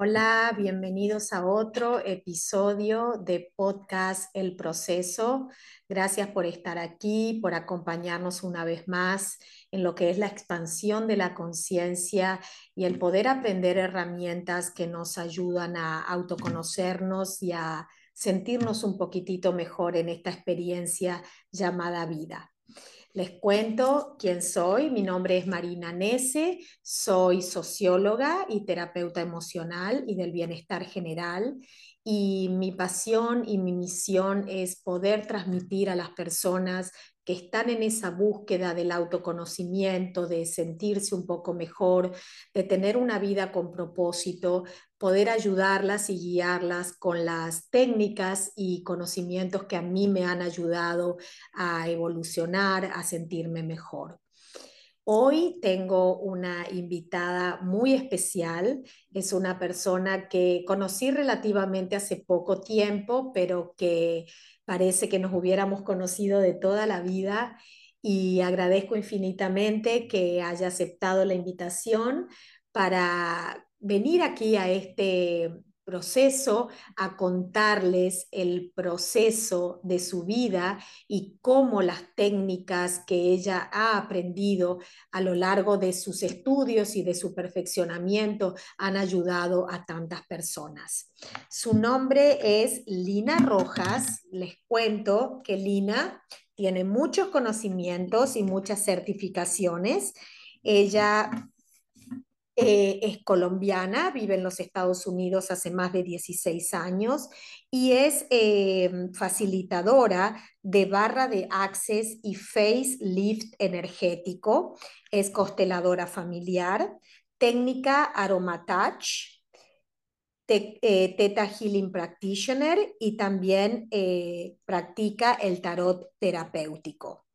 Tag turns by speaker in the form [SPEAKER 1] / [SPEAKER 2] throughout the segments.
[SPEAKER 1] Hola, bienvenidos a otro episodio de podcast El Proceso. Gracias por estar aquí, por acompañarnos una vez más en lo que es la expansión de la conciencia y el poder aprender herramientas que nos ayudan a autoconocernos y a sentirnos un poquitito mejor en esta experiencia llamada vida. Les cuento quién soy. Mi nombre es Marina Nese, soy socióloga y terapeuta emocional y del bienestar general. Y mi pasión y mi misión es poder transmitir a las personas que están en esa búsqueda del autoconocimiento, de sentirse un poco mejor, de tener una vida con propósito, poder ayudarlas y guiarlas con las técnicas y conocimientos que a mí me han ayudado a evolucionar, a sentirme mejor. Hoy tengo una invitada muy especial. Es una persona que conocí relativamente hace poco tiempo, pero que Parece que nos hubiéramos conocido de toda la vida y agradezco infinitamente que haya aceptado la invitación para venir aquí a este proceso a contarles el proceso de su vida y cómo las técnicas que ella ha aprendido a lo largo de sus estudios y de su perfeccionamiento han ayudado a tantas personas. Su nombre es Lina Rojas. Les cuento que Lina tiene muchos conocimientos y muchas certificaciones. Ella eh, es colombiana, vive en los Estados Unidos hace más de 16 años y es eh, facilitadora de barra de access y face lift energético. Es consteladora familiar, técnica aromatouch, te, eh, Theta Healing Practitioner y también practica el tarot terapéutico.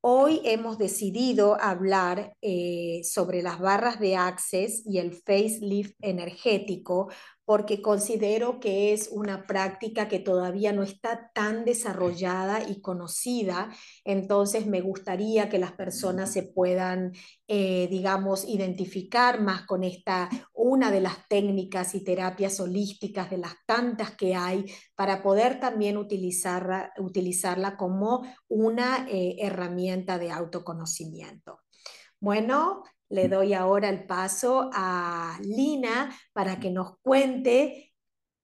[SPEAKER 1] Hoy hemos decidido hablar eh, sobre las barras de Access y el facelift energético porque considero que es una práctica que todavía no está tan desarrollada y conocida, entonces me gustaría que las personas se puedan, eh, digamos, identificar más con esta, una de las técnicas y terapias holísticas de las tantas que hay, para poder también utilizarla, utilizarla como una eh, herramienta de autoconocimiento. Bueno, le doy ahora el paso a Lina para que nos cuente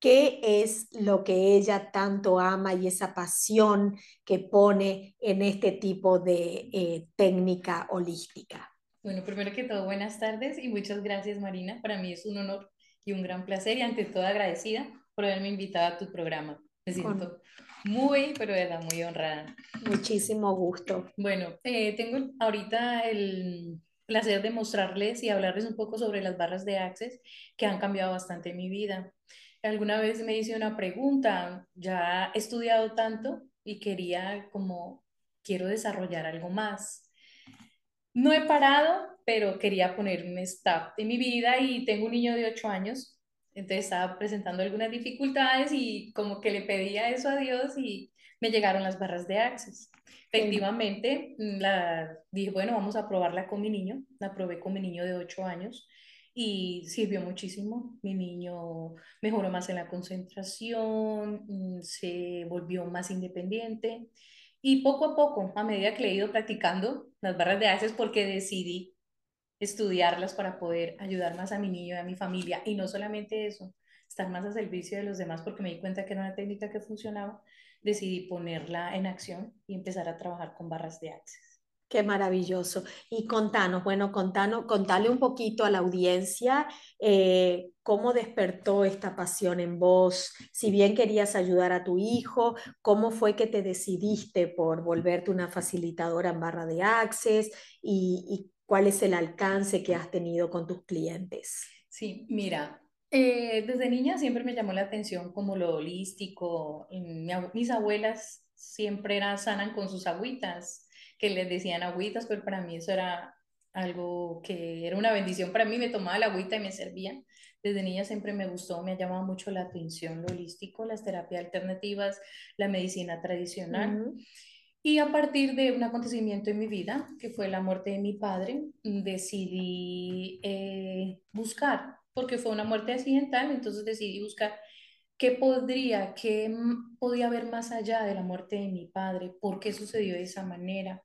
[SPEAKER 1] qué es lo que ella tanto ama y esa pasión que pone en este tipo de eh, técnica holística.
[SPEAKER 2] Bueno, primero que todo, buenas tardes y muchas gracias Marina. Para mí es un honor y un gran placer y ante todo agradecida por haberme invitado a tu programa. Me siento muy, pero de verdad, muy honrada.
[SPEAKER 1] Muchísimo gusto.
[SPEAKER 2] Bueno, eh, tengo ahorita el placer de mostrarles y hablarles un poco sobre las barras de Access que han cambiado bastante mi vida. Alguna vez me hice una pregunta, ya he estudiado tanto y quería como, quiero desarrollar algo más. No he parado, pero quería ponerme stop en mi vida y tengo un niño de 8 años, entonces estaba presentando algunas dificultades y como que le pedía eso a Dios y me llegaron las barras de Access. Efectivamente, mm, la, dije, bueno, vamos a probarla con mi niño. La probé con mi niño de 8 años y sirvió muchísimo. Mi niño mejoró más en la concentración, mm, se volvió más independiente y poco a poco, a medida que le he ido practicando las barras de haces, porque decidí estudiarlas para poder ayudar más a mi niño y a mi familia. Y no solamente eso, estar más a servicio de los demás porque me di cuenta que era una técnica que funcionaba, decidí ponerla en acción y empezar a trabajar con barras de Access.
[SPEAKER 1] Qué maravilloso. Y contanos, bueno, contanos, contale un poquito a la audiencia eh, cómo despertó esta pasión en vos, si bien querías ayudar a tu hijo, cómo fue que te decidiste por volverte una facilitadora en barra de Access y, y cuál es el alcance que has tenido con tus clientes.
[SPEAKER 2] Sí, mira, eh, desde niña siempre me llamó la atención como lo holístico. mis abuelas siempre eran sanan con sus agüitas, que les decían agüitas, pero para mí eso era algo que era una bendición para mí. Me tomaba la agüita y me servía. Desde niña siempre me gustó, me ha llamado mucho la atención lo holístico, las terapias alternativas, la medicina tradicional. Y a partir de un acontecimiento en mi vida, que fue la muerte de mi padre, decidí eh, buscar porque fue una muerte accidental, entonces decidí buscar qué podría, qué podía haber más allá de la muerte de mi padre, por qué sucedió de esa manera,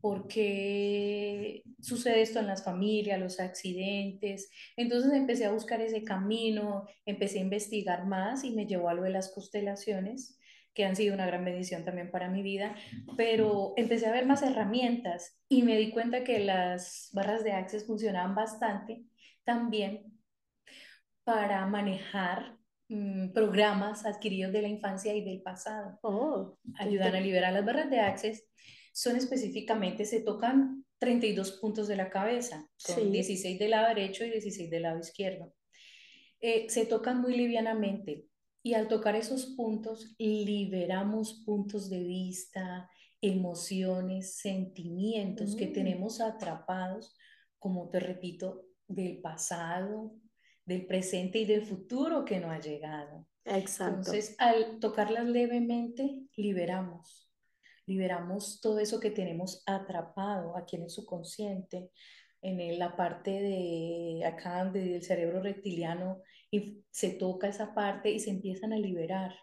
[SPEAKER 2] por qué sucede esto en las familias, los accidentes. Entonces empecé a buscar ese camino, empecé a investigar más y me llevó a lo de las constelaciones que han sido una gran bendición también para mi vida, pero empecé a ver más herramientas y me di cuenta que las barras de Access funcionaban bastante también para manejar mm, programas adquiridos de la infancia y del pasado.
[SPEAKER 1] Oh,
[SPEAKER 2] Ayudan a liberar las barras de Access. Son específicamente, se tocan 32 puntos de la cabeza, son 16 del lado derecho y 16 del lado izquierdo. Eh, se tocan muy livianamente, y al tocar esos puntos, liberamos puntos de vista, emociones, sentimientos que mm. tenemos atrapados, como te repito, del pasado, del presente y del futuro que no ha llegado.
[SPEAKER 1] Exacto.
[SPEAKER 2] Entonces, al tocarlas levemente, liberamos. Liberamos todo eso que tenemos atrapado aquí en el subconsciente, en la parte de acá del cerebro reptiliano y se toca esa parte y se empiezan a liberar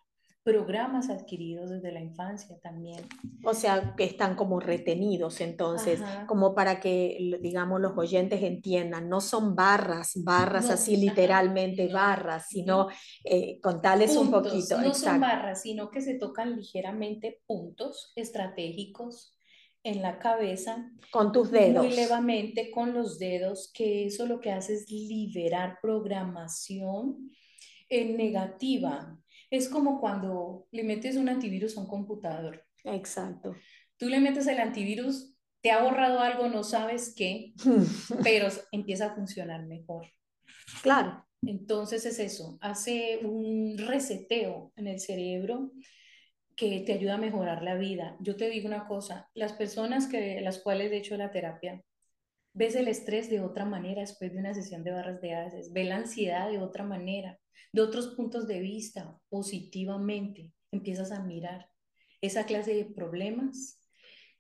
[SPEAKER 2] programas adquiridos desde la infancia también.
[SPEAKER 1] O sea, que están como retenidos, entonces, como para que, digamos, los oyentes entiendan, no son barras, barras así literalmente barras, sino eh, contarles un poquito.
[SPEAKER 2] No son barras, sino que se tocan ligeramente puntos estratégicos en la cabeza.
[SPEAKER 1] Con tus dedos.
[SPEAKER 2] Muy levemente con los dedos, que eso lo que hace es liberar programación en negativa. Es como cuando le metes un antivirus a un computador.
[SPEAKER 1] Exacto.
[SPEAKER 2] Tú le metes el antivirus, te ha borrado algo, no sabes qué, pero empieza a funcionar mejor.
[SPEAKER 1] Claro.
[SPEAKER 2] Entonces es eso, hace un reseteo en el cerebro que te ayuda a mejorar la vida. Yo te digo una cosa, las personas que las cuales he hecho la terapia, ves el estrés de otra manera después de una sesión de barras de haces, ves la ansiedad de otra manera, de otros puntos de vista, positivamente, empiezas a mirar esa clase de problemas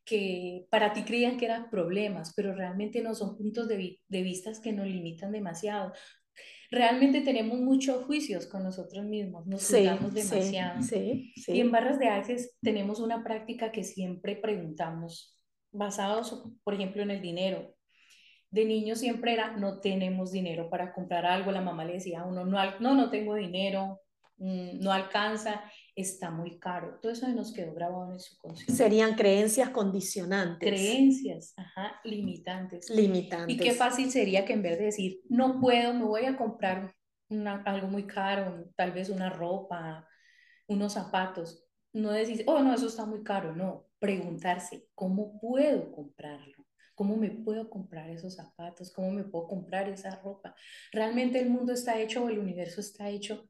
[SPEAKER 2] que para ti creían que eran problemas, pero realmente no son puntos de, de vista que nos limitan demasiado realmente tenemos muchos juicios con nosotros mismos, nos juzgamos demasiado.
[SPEAKER 1] Sí,
[SPEAKER 2] y en barras de Access tenemos una práctica que siempre preguntamos, basados, por ejemplo, en el dinero. De niño siempre era, no tenemos dinero para comprar algo, la mamá le decía a uno, no, no, no tengo dinero, mm, no alcanza, está muy caro. Todo eso nos quedó grabado en su conciencia.
[SPEAKER 1] Serían creencias condicionantes.
[SPEAKER 2] Creencias, ajá, limitantes.
[SPEAKER 1] Limitantes.
[SPEAKER 2] Y qué fácil sería que en vez de decir, no puedo, me voy a comprar algo muy caro, tal vez una ropa, unos zapatos, no decir, oh, no, eso está muy caro, no, preguntarse, ¿cómo puedo comprarlo? ¿Cómo me puedo comprar esos zapatos? ¿Cómo me puedo comprar esa ropa? Realmente el mundo está hecho o el universo está hecho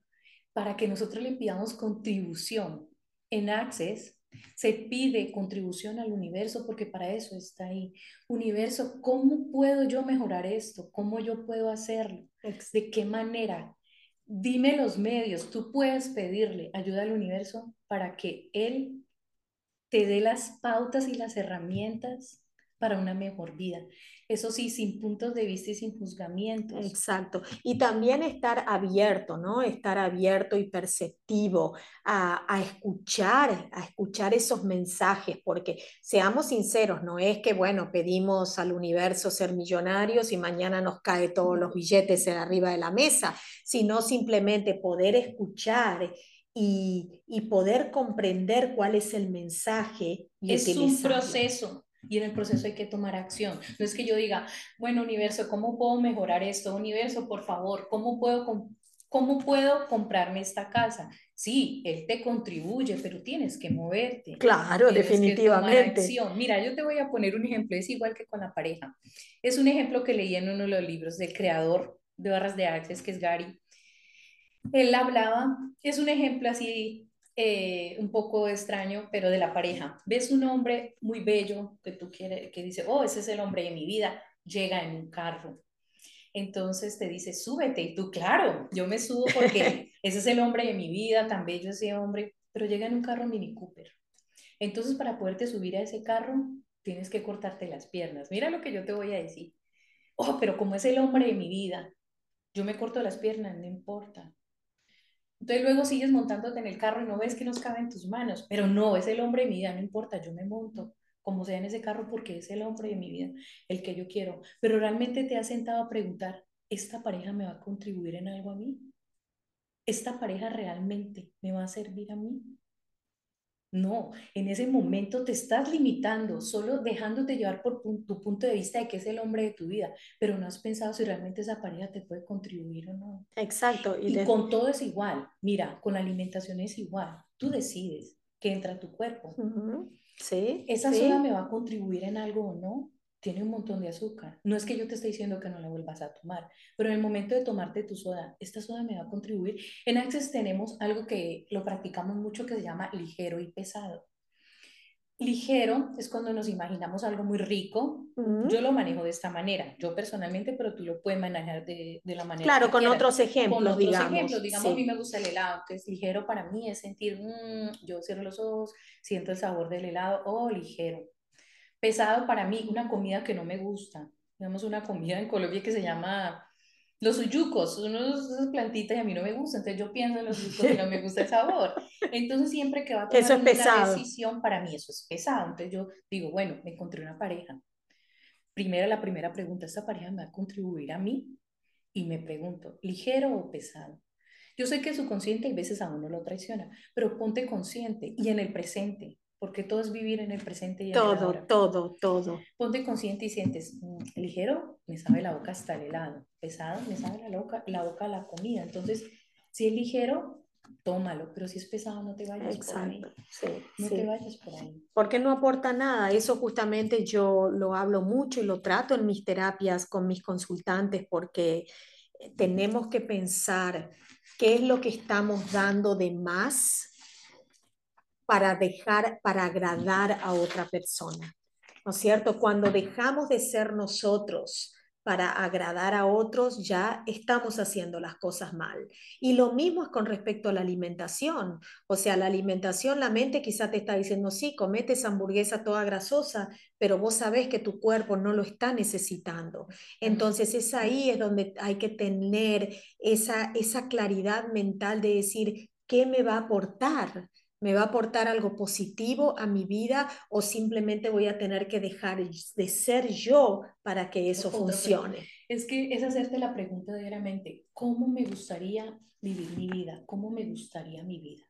[SPEAKER 2] para que nosotros le pidamos contribución. En Access se pide contribución al universo porque para eso está ahí. Universo, ¿cómo puedo yo mejorar esto? ¿Cómo yo puedo hacerlo? ¿De qué manera? Dime los medios. Tú puedes pedirle ayuda al universo para que Él te dé las pautas y las herramientas para una mejor vida. Eso sí, sin puntos de vista y sin juzgamientos.
[SPEAKER 1] Exacto. Y también estar abierto, ¿no? Estar abierto y perceptivo a, a, escuchar, a escuchar esos mensajes, porque seamos sinceros, no es que, bueno, pedimos al universo ser millonarios y mañana nos cae todos los billetes en arriba de la mesa, sino simplemente poder escuchar. Y, y poder comprender cuál es el mensaje. Y
[SPEAKER 2] es un proceso, y en el proceso hay que tomar acción. No es que yo diga, bueno, universo, ¿cómo puedo mejorar esto? Universo, por favor, ¿cómo puedo, cómo puedo comprarme esta casa? Sí, él te contribuye, pero tienes que moverte.
[SPEAKER 1] Claro, definitivamente.
[SPEAKER 2] Mira, yo te voy a poner un ejemplo, es igual que con la pareja. Es un ejemplo que leí en uno de los libros del creador de Barras de Access, que es Gary. Él hablaba, es un ejemplo así eh, un poco extraño, pero de la pareja. Ves un hombre muy bello que tú quieres, que dice, oh, ese es el hombre de mi vida, llega en un carro. Entonces te dice, súbete, y tú, claro, yo me subo porque ese es el hombre de mi vida, tan bello ese hombre, pero llega en un carro Mini Cooper. Entonces, para poderte subir a ese carro, tienes que cortarte las piernas. Mira lo que yo te voy a decir. Oh, pero como es el hombre de mi vida, Yo me corto las piernas, no importa. Entonces luego sigues montándote en el carro y no ves que nos cabe en tus manos, pero no, es el hombre de mi vida, no importa, yo me monto como sea en ese carro porque es el hombre de mi vida, el que yo quiero. Pero realmente te has sentado a preguntar, ¿esta pareja me va a contribuir en algo a mí? ¿Esta pareja realmente me va a servir a mí? No, en ese momento te estás limitando, solo dejándote llevar por tu punto de vista de que es el hombre de tu vida, pero no has pensado si realmente esa pareja te puede contribuir o no.
[SPEAKER 1] Exacto.
[SPEAKER 2] Y, con todo es igual. Mira, con la alimentación es igual. Tú decides que entra a tu cuerpo.
[SPEAKER 1] Sí.
[SPEAKER 2] ¿Esa soda me va a contribuir en algo o no? Tiene un montón de azúcar. No es que yo te esté diciendo que no la vuelvas a tomar, pero en el momento de tomarte tu soda, esta soda me va a contribuir. En Access tenemos algo que lo practicamos mucho que se llama ligero y pesado. Ligero es cuando nos imaginamos algo muy rico. Yo lo manejo de esta manera, yo personalmente, pero tú lo puedes manejar de, de la manera
[SPEAKER 1] Claro, con otros ejemplos, con otros digamos. ejemplos.
[SPEAKER 2] Digamos, a mí me gusta el helado, entonces ligero para mí es sentir, mmm, yo cierro los ojos, siento el sabor del helado, o oh, ligero pesado para mí, una comida que no me gusta. Tenemos una comida en Colombia que se llama los uyucos, son unas plantitas y a mí no me gustan, entonces yo pienso en los uyucos y no me gusta el sabor. Entonces siempre que va a tomar
[SPEAKER 1] eso es una pesado.
[SPEAKER 2] decisión, para mí eso es pesado. Entonces yo digo, bueno, me encontré una pareja. Primera, la primera pregunta, ¿esta pareja me va a contribuir a mí? Y me pregunto, ¿ligero o pesado? Yo sé que su consciente a veces a uno lo traiciona, pero ponte consciente y en el presente porque todo es vivir en el presente y en
[SPEAKER 1] todo,
[SPEAKER 2] el ahora.
[SPEAKER 1] Todo, todo,
[SPEAKER 2] Ponte consciente y sientes, mm, ligero, me sabe la boca hasta el helado, pesado, me sabe la boca, la boca la comida. Entonces, si es ligero, tómalo, pero si es pesado, no te vayas por ahí. Sí, no te vayas por ahí.
[SPEAKER 1] Porque no aporta nada. Eso justamente yo lo hablo mucho y lo trato en mis terapias con mis consultantes porque tenemos que pensar qué es lo que estamos dando de más para dejar, para agradar a otra persona. ¿No es cierto? Cuando dejamos de ser nosotros para agradar a otros, ya estamos haciendo las cosas mal. Y lo mismo es con respecto a la alimentación. O sea, la alimentación, la mente quizá te está diciendo, sí, comete esa hamburguesa toda grasosa, pero vos sabés que tu cuerpo no lo está necesitando. Entonces es ahí es donde hay que tener esa, esa claridad mental de decir, ¿qué me va a aportar? ¿Me va a aportar algo positivo a mi vida o simplemente voy a tener que dejar de ser yo para que eso funcione?
[SPEAKER 2] Es que es hacerte la pregunta diariamente, ¿cómo me gustaría vivir mi vida? ¿Cómo me gustaría mi vida?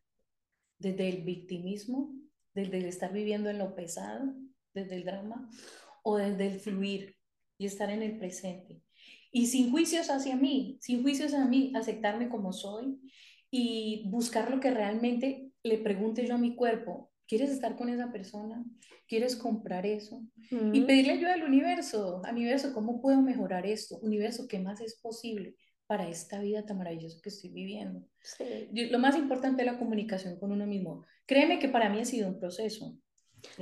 [SPEAKER 2] ¿Desde el victimismo? ¿Desde el estar viviendo en lo pesado? ¿Desde el drama? ¿O desde el fluir y estar en el presente? Y sin juicios hacia mí, sin juicios a mí, aceptarme como soy y buscar lo que realmente le pregunte yo a mi cuerpo, ¿quieres estar con esa persona? ¿Quieres comprar eso? Y pedirle ayuda al universo, al universo, ¿cómo puedo mejorar esto? Universo, ¿qué más es posible para esta vida tan maravillosa que estoy viviendo? Lo más importante es la comunicación con uno mismo. Créeme que para mí ha sido un proceso.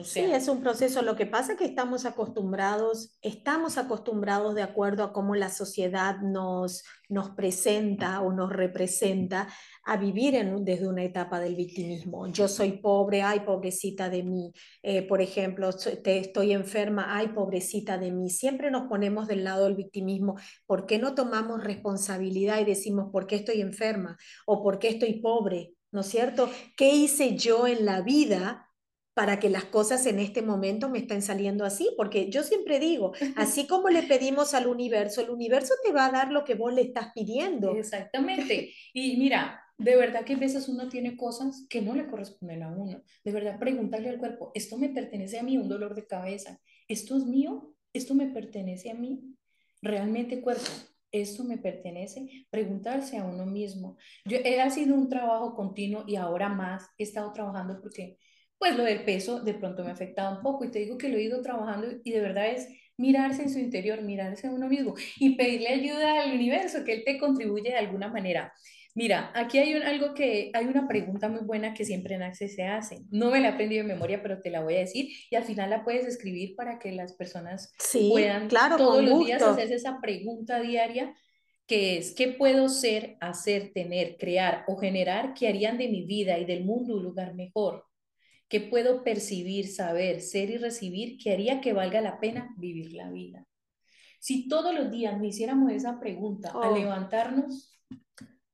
[SPEAKER 1] Sí, es un proceso. Lo que pasa es que estamos acostumbrados, estamos acostumbrados de acuerdo a cómo la sociedad nos, nos presenta o nos representa a vivir en, desde una etapa del victimismo. Yo soy pobre, ay, pobrecita de mí. Eh, por ejemplo, te, estoy enferma, ay, pobrecita de mí. Siempre nos ponemos del lado del victimismo. ¿Por qué no tomamos responsabilidad y decimos, ¿por qué estoy enferma? ¿O por qué estoy pobre? ¿No es cierto? ¿Qué hice yo en la vida para que las cosas en este momento me estén saliendo así, porque yo siempre digo, así como le pedimos al universo, el universo te va a dar lo que vos le estás pidiendo.
[SPEAKER 2] Exactamente. Y mira, de verdad que a veces uno tiene cosas que no le corresponden a uno. De verdad, preguntarle al cuerpo, ¿esto me pertenece a mí? Un dolor de cabeza. ¿Esto es mío? ¿Esto me pertenece a mí? ¿Realmente cuerpo? ¿Esto me pertenece? Preguntarse a uno mismo. Yo, he ha sido un trabajo continuo y ahora más he estado trabajando porque pues lo del peso de pronto me ha afectado un poco y te digo que lo he ido trabajando y de verdad es mirarse en su interior, mirarse a uno mismo y pedirle ayuda al universo, que él te contribuye de alguna manera. Mira, aquí hay un, algo que, hay una pregunta muy buena que siempre en Access se hace. No me la he aprendido de memoria, pero te la voy a decir y al final la puedes escribir para que las personas puedan
[SPEAKER 1] claro,
[SPEAKER 2] todos los días hacerse esa pregunta diaria que es, ¿qué puedo ser, hacer, tener, crear o generar que harían de mi vida y del mundo un lugar mejor? ¿Qué puedo percibir, saber, ser y recibir que haría que valga la pena vivir la vida? Si todos los días nos hiciéramos esa pregunta al
[SPEAKER 1] Oh.
[SPEAKER 2] levantarnos,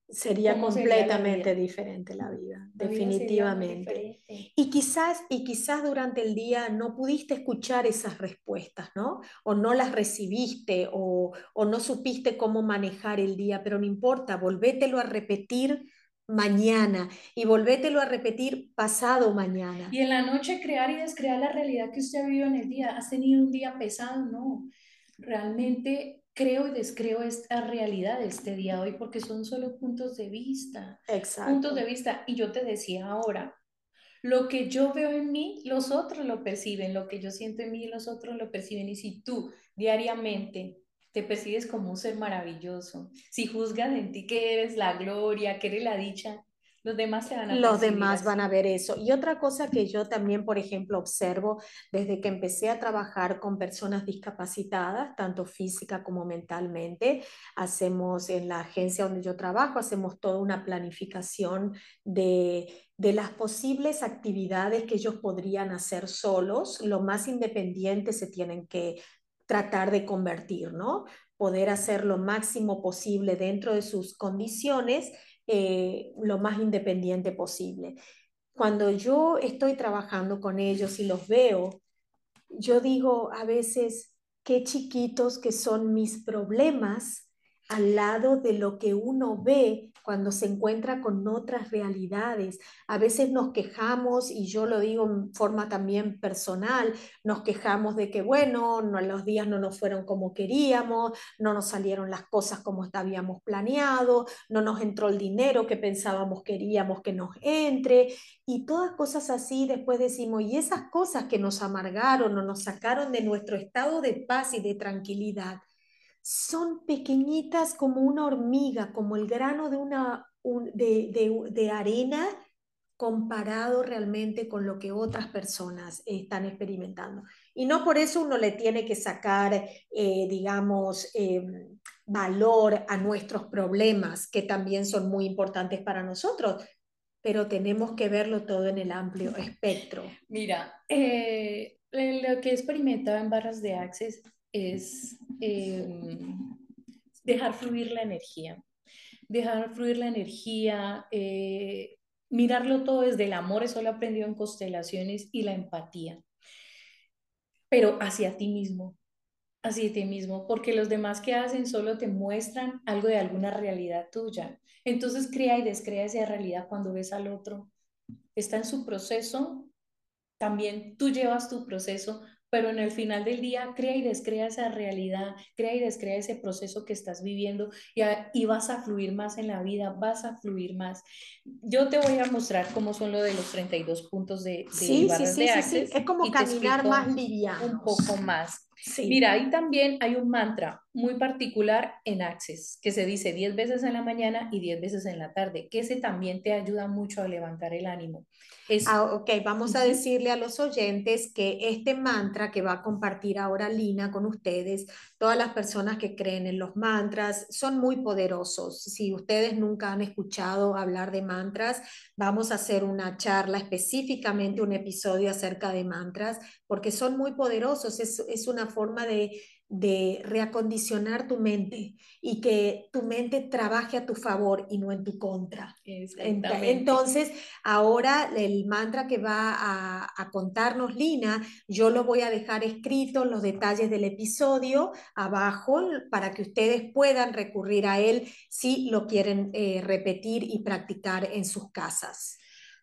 [SPEAKER 1] Sería
[SPEAKER 2] ¿Cómo sería la
[SPEAKER 1] completamente diferente la vida,
[SPEAKER 2] la
[SPEAKER 1] definitivamente. Y quizás, y quizás durante el día no pudiste escuchar esas respuestas, ¿no? O no las recibiste o, o no supiste cómo manejar el día, pero no importa, volvételo a repetir mañana y volvételo a repetir pasado mañana.
[SPEAKER 2] Y en la noche crear y descrear la realidad que usted ha vivido en el día. ¿Has tenido un día pesado? No. Realmente creo y descreo esta realidad de este día hoy porque son solo puntos de vista.
[SPEAKER 1] Exacto.
[SPEAKER 2] Puntos de vista. Y yo te decía ahora, lo que yo veo en mí, los otros lo perciben. Lo que yo siento en mí, los otros lo perciben. Y si tú diariamente te percibes como un ser maravilloso, si juzgas en ti que eres la gloria, que eres la dicha, los demás te van a
[SPEAKER 1] Los demás van a ver eso. Y otra cosa que yo también, por ejemplo, observo desde que empecé a trabajar con personas discapacitadas, tanto física como mentalmente, hacemos en la agencia donde yo trabajo, hacemos toda una planificación de, de las posibles actividades que ellos podrían hacer solos, lo más independientes se tienen que tratar de convertir, ¿no? Poder hacer lo máximo posible dentro de sus condiciones eh, lo más independiente posible. Cuando yo estoy trabajando con ellos y los veo, yo digo a veces, qué chiquitos que son mis problemas al lado de lo que uno ve cuando se encuentra con otras realidades. A veces nos quejamos, y yo lo digo en forma también personal, nos quejamos de que, bueno, no, los días no nos fueron como queríamos, no nos salieron las cosas como habíamos planeado, no nos entró el dinero que pensábamos queríamos que nos entre, y todas cosas así, después decimos, y esas cosas que nos amargaron o nos sacaron de nuestro estado de paz y de tranquilidad, son pequeñitas como una hormiga, como el grano de, una, un, de, de, de, arena comparado realmente con lo que otras personas están experimentando. Y no por eso uno le tiene que sacar, eh, digamos, eh, valor a nuestros problemas, que también son muy importantes para nosotros, pero tenemos que verlo todo en el amplio espectro.
[SPEAKER 2] Mira, eh, lo que he experimentado en barras de Access es eh, dejar fluir la energía, dejar fluir la energía, eh, mirarlo todo desde el amor, eso lo he aprendido en constelaciones y la empatía, pero hacia ti mismo, hacia ti mismo, porque los demás que hacen solo te muestran algo de alguna realidad tuya. Entonces crea y descrea esa realidad cuando ves al otro. Está en su proceso, también tú llevas tu proceso, pero en el final del día crea y descrea esa realidad, crea y descrea ese proceso que estás viviendo y, a, y, vas a fluir más en la vida, vas a fluir más. Yo te voy a mostrar cómo son lo de los 32 puntos de, de
[SPEAKER 1] sí,
[SPEAKER 2] barras
[SPEAKER 1] sí, sí,
[SPEAKER 2] de
[SPEAKER 1] sí,
[SPEAKER 2] Access.
[SPEAKER 1] sí, es como caminar más liviano.
[SPEAKER 2] Un poco más.
[SPEAKER 1] Sí.
[SPEAKER 2] Mira, ahí también hay un mantra muy particular en Access que se dice 10 veces en la mañana y 10 veces en la tarde, que ese también te ayuda mucho a levantar el ánimo.
[SPEAKER 1] Es, ah, ok, vamos a decirle a los oyentes que este mantra que va a compartir ahora Lina con ustedes, todas las personas que creen en los mantras son muy poderosos. Si ustedes nunca han escuchado hablar de mantras, vamos a hacer una charla específicamente, un episodio acerca de mantras, porque son muy poderosos. Es, es una forma de, de reacondicionar tu mente y que tu mente trabaje a tu favor y no en tu contra. Entonces, ahora el mantra que va a, a, contarnos Lina, yo lo voy a dejar escrito los detalles del episodio abajo para que ustedes puedan recurrir a él si lo quieren eh, repetir y practicar en sus casas.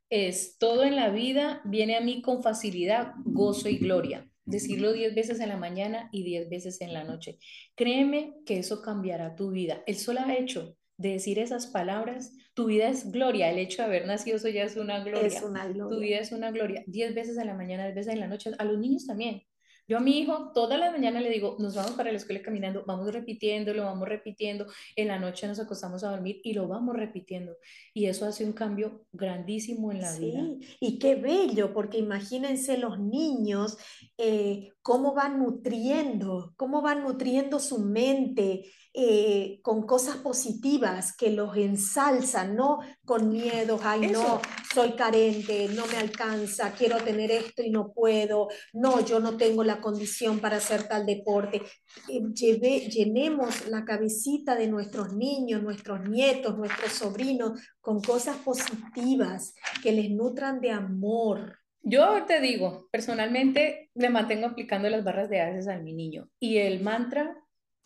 [SPEAKER 2] Es todo en la vida viene a mí con facilidad, gozo y gloria decirlo 10 veces en la mañana y 10 veces en la noche. Créeme que eso cambiará tu vida. El solo hecho de decir esas palabras, tu vida es gloria. El hecho de haber nacido, eso ya es una gloria.
[SPEAKER 1] Es una gloria.
[SPEAKER 2] Tu vida es una gloria. 10 veces en la mañana, 10 veces en la noche. A los niños también. Yo a mi hijo todas las mañanas le digo, nos vamos para la escuela caminando, vamos repitiendo, lo vamos repitiendo, en la noche nos acostamos a dormir y lo vamos repitiendo. Y eso hace un cambio grandísimo en la
[SPEAKER 1] sí,
[SPEAKER 2] vida.
[SPEAKER 1] Y qué bello, porque imagínense los niños, eh, cómo van nutriendo, cómo van nutriendo su mente eh, con cosas positivas que los ensalzan, no con miedos, ay no, soy carente, no me alcanza, quiero tener esto y no puedo, no, yo no tengo la condición para hacer tal deporte. Eh, lleve, llenemos la cabecita de nuestros niños, nuestros nietos, nuestros sobrinos con cosas positivas que les nutran de amor.
[SPEAKER 2] Yo te digo, personalmente le mantengo aplicando las barras de haces a mi niño y el mantra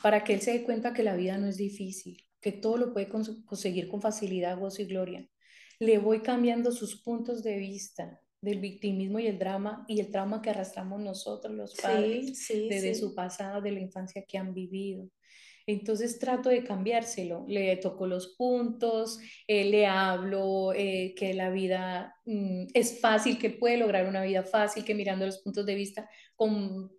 [SPEAKER 2] para que él se dé cuenta que la vida no es difícil, que todo lo puede conseguir con facilidad, gozo y gloria. Le voy cambiando sus puntos de vista del victimismo y el drama y el trauma que arrastramos nosotros los padres desde su pasado, de la infancia que han vivido. Entonces trato de cambiárselo, le toco los puntos, eh, le hablo eh, que la vida mm, es fácil, que puede lograr una vida fácil, que mirando los puntos de vista con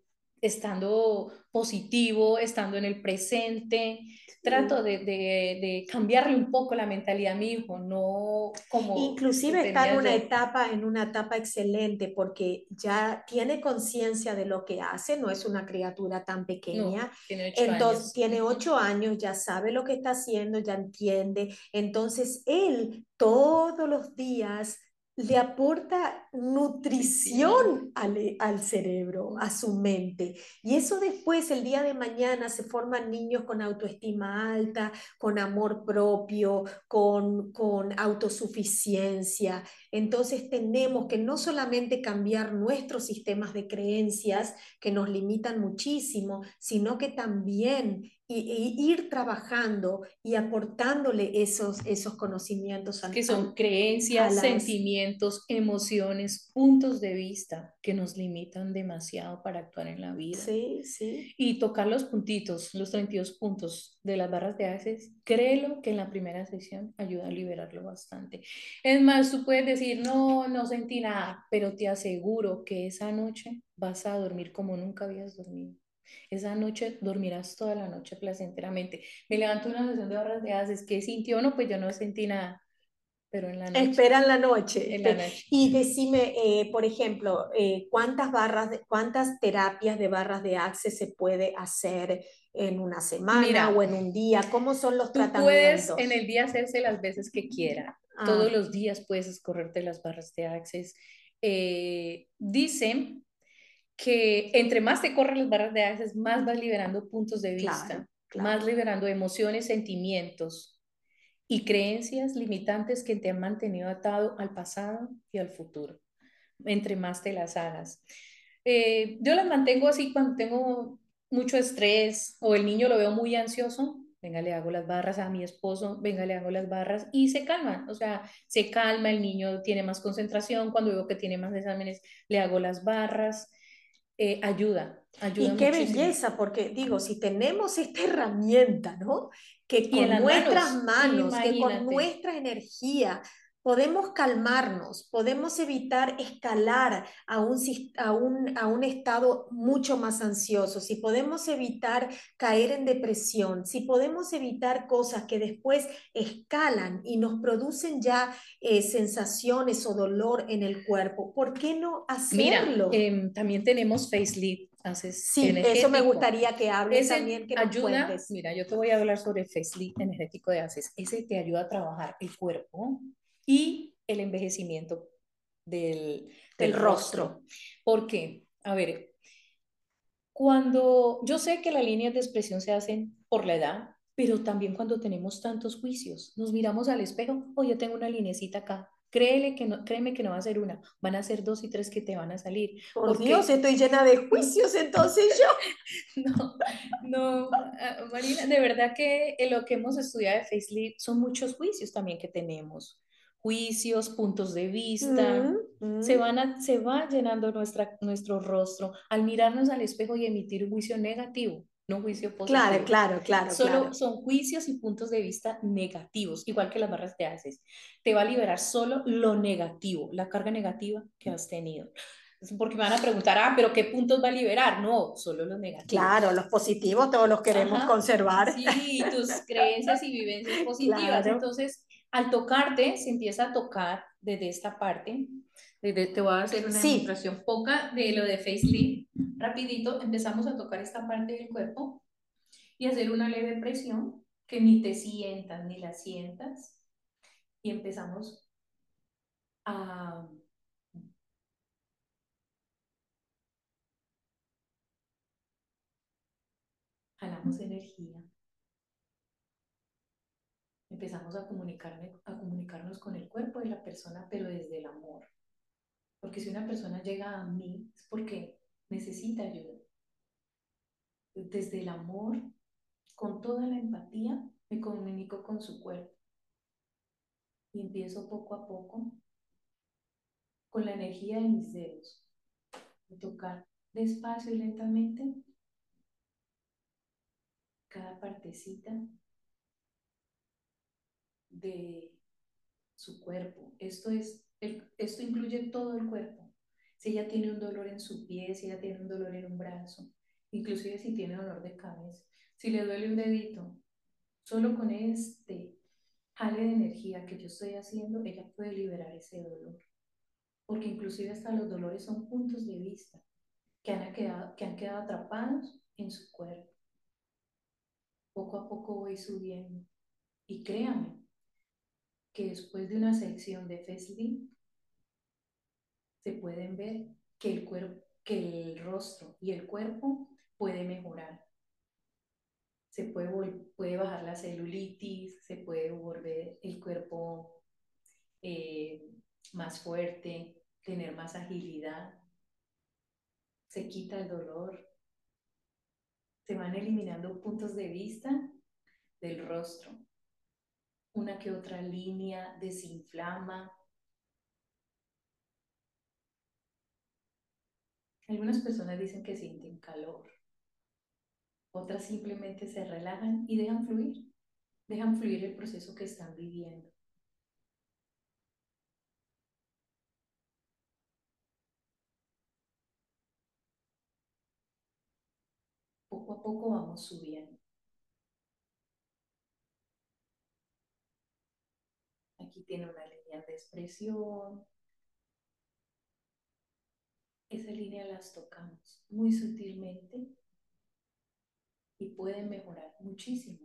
[SPEAKER 2] estando positivo, estando en el presente. Trato de, de, cambiarle un poco la mentalidad a mi hijo, no como...
[SPEAKER 1] Inclusive está en una etapa, en una etapa excelente porque ya tiene conciencia de lo que hace, no es una criatura tan pequeña. tiene Entonces tiene ocho años, ya sabe lo que está haciendo, ya entiende. Entonces él todos los días le aporta nutrición al, cerebro, a su mente. Y eso después, el día de mañana, se forman niños con autoestima alta, con amor propio, con, con autosuficiencia. Entonces tenemos que no solamente cambiar nuestros sistemas de creencias que nos limitan muchísimo, sino que también y, ir trabajando y aportándole esos, esos conocimientos.
[SPEAKER 2] que son creencias, sentimientos, emociones, puntos de vista que nos limitan demasiado para actuar en la vida.
[SPEAKER 1] Sí, sí.
[SPEAKER 2] Y tocar los puntitos, los 32 puntos de las barras de haces, créelo que en la primera sesión ayuda a liberarlo bastante. Es más, tú puedes decir, no, no sentí nada, pero te aseguro que esa noche vas a dormir como nunca habías dormido. Esa noche dormirás toda la noche placenteramente. Me levanto una sesión de barras de haces. ¿Qué sintió? No, pues yo no sentí nada. Pero en la noche.
[SPEAKER 1] Espera en la noche. En la noche. Y decime, eh, por ejemplo, eh, ¿cuántas barras, de, cuántas terapias de barras de access se puede hacer en una semana o en un día? ¿Cómo son los tú Puedes
[SPEAKER 2] en el día hacerse las veces que quiera. Ah. Todos los días puedes escorrerte las barras de access. Eh, dicen que entre más te corren las barras de haces, más vas liberando puntos de vista, más liberando emociones, sentimientos y creencias limitantes que te han mantenido atado al pasado y al futuro, entre más te las hagas. Eh, yo las mantengo así cuando tengo mucho estrés o el niño lo veo muy ansioso, venga, le hago las barras a mi esposo, venga, le hago las barras y se calma, o sea, se calma, el niño tiene más concentración, cuando veo que tiene más exámenes, le hago las barras. Eh, ayuda, ayuda.
[SPEAKER 1] Y qué belleza, porque digo, si tenemos esta herramienta, ¿no? Que con nuestras manos, que con nuestra energía podemos calmarnos, podemos evitar escalar a un, a, un, a un, estado mucho más ansioso, si podemos evitar caer en depresión, si podemos evitar cosas que después escalan y nos producen ya eh, sensaciones o dolor en el cuerpo, ¿por qué no hacerlo?
[SPEAKER 2] Mira, em, también tenemos facelift.
[SPEAKER 1] sí, eso me gustaría que hables también, que
[SPEAKER 2] ayuda, Mira, yo te voy a hablar sobre facelift energético de ACES. Ese te ayuda a trabajar el cuerpo, y el envejecimiento del, del rostro. ¿Por qué? A ver, cuando yo sé que las líneas de expresión se hacen por la edad, pero también cuando tenemos tantos juicios, nos miramos al espejo, oye, tengo una linecita acá, Créele que no, créeme que no va a ser una, van a ser dos y tres que te van a salir.
[SPEAKER 1] Por Dios, estoy llena de juicios entonces
[SPEAKER 2] yo. no, no, ah, Marina, de verdad que lo que hemos estudiado de Facelift son muchos juicios también que tenemos juicios, puntos de vista, Se, van se va llenando nuestra, nuestro rostro al mirarnos al espejo y emitir un juicio negativo, no juicio positivo.
[SPEAKER 1] Claro, claro, claro.
[SPEAKER 2] Solo son juicios y puntos de vista negativos, igual que las barras de haces. Te va a liberar solo lo negativo, la carga negativa que has tenido. Porque me van a preguntar, ah, pero ¿qué puntos va a liberar? No, solo los negativos.
[SPEAKER 1] Claro, los positivos todos los queremos conservar.
[SPEAKER 2] Sí, tus creencias y vivencias positivas. Entonces, al tocarte, se empieza a tocar desde esta parte. Desde, te voy a hacer una demostración poca de lo de facelift. Rapidito, empezamos a tocar esta parte del cuerpo y hacer una leve presión que ni te sientas ni la sientas. Y empezamos a jalamos energía empezamos a, a comunicarnos con el cuerpo de la persona, pero desde el amor. Porque si una persona llega a mí es porque necesita ayuda. Desde el amor, con toda la empatía, me comunico con su cuerpo. Y empiezo poco a poco, con la energía de mis dedos, a tocar despacio y lentamente cada partecita de su cuerpo. Esto, es, esto incluye todo el cuerpo. Si ella tiene un dolor en su pie, si ella tiene un dolor en un brazo, inclusive si tiene dolor de cabeza, si le duele un dedito, solo con este jale de energía que yo estoy haciendo, ella puede liberar ese dolor. Porque inclusive hasta los dolores son puntos de vista que han quedado, que han quedado atrapados en su cuerpo. Poco a poco voy subiendo. Y créame, que después de una sección de FESLI se pueden ver que el, cuerpo, que el rostro y el cuerpo puede mejorar. Se puede, puede bajar la celulitis, se puede volver el cuerpo eh, más fuerte, tener más agilidad, se quita el dolor, se van eliminando puntos de vista del rostro una que otra línea desinflama. Algunas personas dicen que sienten calor, otras simplemente se relajan y dejan fluir, dejan fluir el proceso que están viviendo. Poco a poco vamos subiendo. Aquí tiene una línea de expresión. Esa línea las tocamos muy sutilmente y pueden mejorar muchísimo.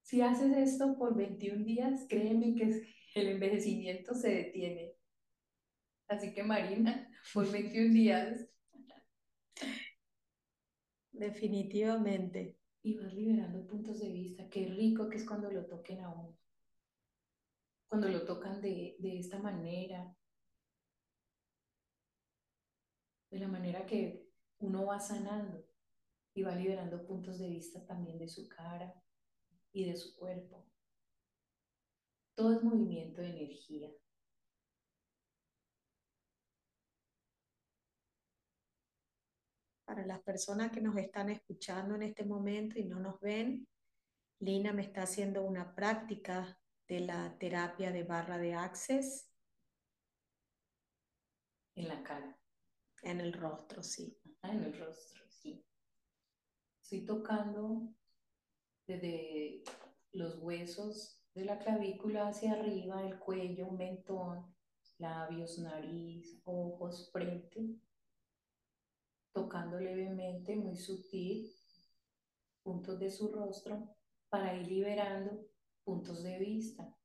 [SPEAKER 2] Si haces esto por 21 días, créeme que el envejecimiento se detiene. Así que Marina, por 21 días.
[SPEAKER 1] Definitivamente.
[SPEAKER 2] Y vas liberando puntos de vista. Qué rico que es cuando lo toquen a uno cuando lo tocan de, esta manera, de la manera que uno va sanando y va liberando puntos de vista también de su cara y de su cuerpo. Todo es movimiento de energía.
[SPEAKER 1] Para las personas que nos están escuchando en este momento y no nos ven, Lina me está haciendo una práctica de la terapia de barra de access.
[SPEAKER 2] En la cara.
[SPEAKER 1] En el rostro, sí.
[SPEAKER 2] en el rostro, sí. Estoy tocando desde los huesos de la clavícula hacia arriba, el cuello, mentón, labios, nariz, ojos, frente, tocando levemente, muy sutil, puntos de su rostro para ir liberando puntos de vista,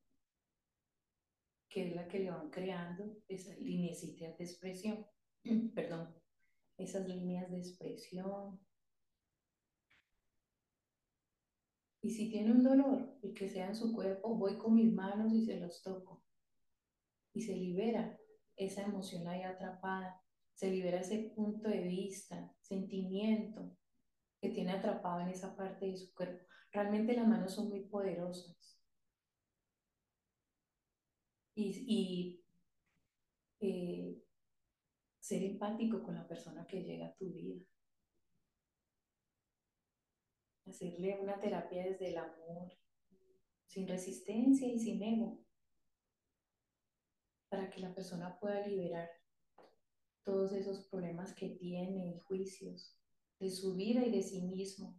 [SPEAKER 2] que es la que le van creando esas líneas de expresión, perdón, esas líneas de expresión. Y si tiene un dolor, y que sea en su cuerpo, voy con mis manos y se los toco. Y se libera esa emoción ahí atrapada, se libera ese punto de vista, sentimiento que tiene atrapado en esa parte de su cuerpo. Realmente las manos son muy poderosas. Y, eh, ser empático con la persona que llega a tu vida. Hacerle una terapia desde el amor, sin resistencia y sin ego, para que la persona pueda liberar todos esos problemas que tiene y juicios de su vida y de sí mismo.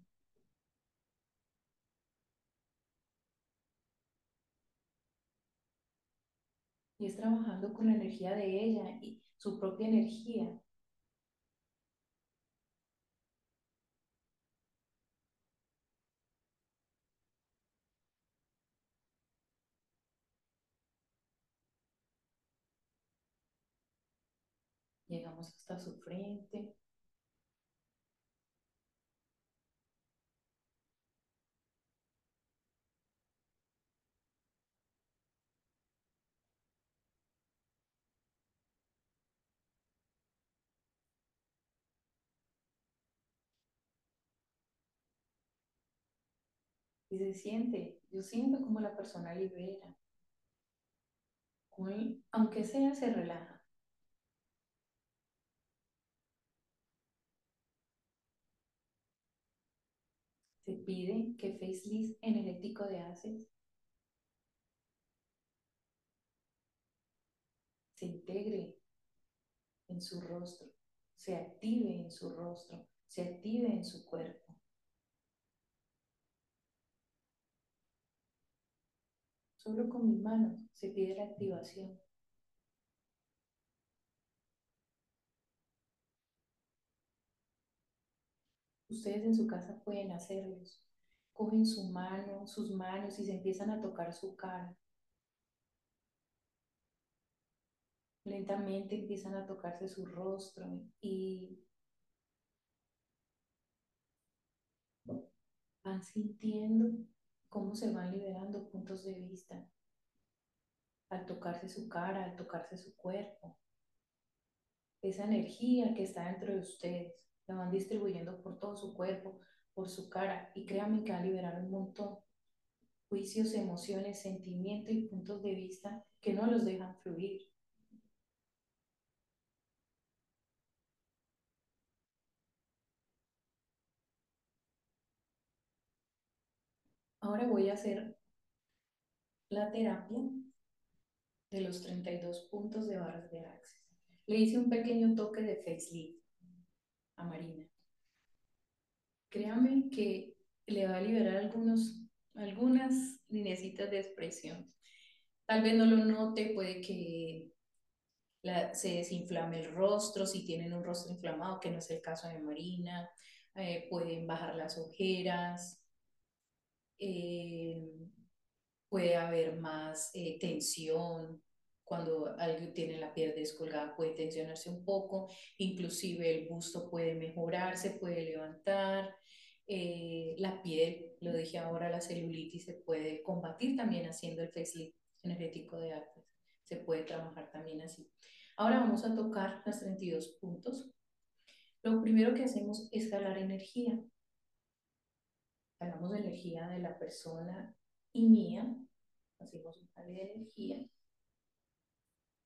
[SPEAKER 2] y es trabajando con la energía de ella y su propia energía. Llegamos hasta su frente. Y se siente, yo siento como la persona libera, aunque sea se relaja. Se pide que facelift energético de Aces se integre en su rostro, se active en su rostro, se active en su cuerpo. Solo con mis manos se pide la activación. Ustedes en su casa pueden hacerlos. Cogen su mano, sus manos y se empiezan a tocar su cara. Lentamente empiezan a tocarse su rostro y van sintiendo cómo se van liberando puntos de vista al tocarse su cara, al tocarse su cuerpo. Esa energía que está dentro de ustedes la van distribuyendo por todo su cuerpo, por su cara y créanme que va a liberar un montón. Juicios, emociones, sentimientos y puntos de vista que no los dejan fluir. Ahora voy a hacer la terapia de los 32 puntos de barras de Access. Le hice un pequeño toque de facelift a Marina. Créame que le va a liberar algunos, algunas lineecitas de expresión. Tal vez no lo note, puede que se desinflame el rostro, si tienen un rostro inflamado, que no es el caso de Marina, eh, pueden bajar las ojeras, eh, puede haber más eh, tensión. Cuando alguien tiene la piel descolgada puede tensionarse un poco, inclusive el busto puede mejorarse, puede levantar. Eh, la piel, lo dije ahora, la celulitis se puede combatir también haciendo el facelift energético de artes. Se puede trabajar también así. Ahora vamos a tocar los 32 puntos. Lo primero que hacemos es jalar energía hagamos energía de la persona y mía, hacemos un cambio de energía,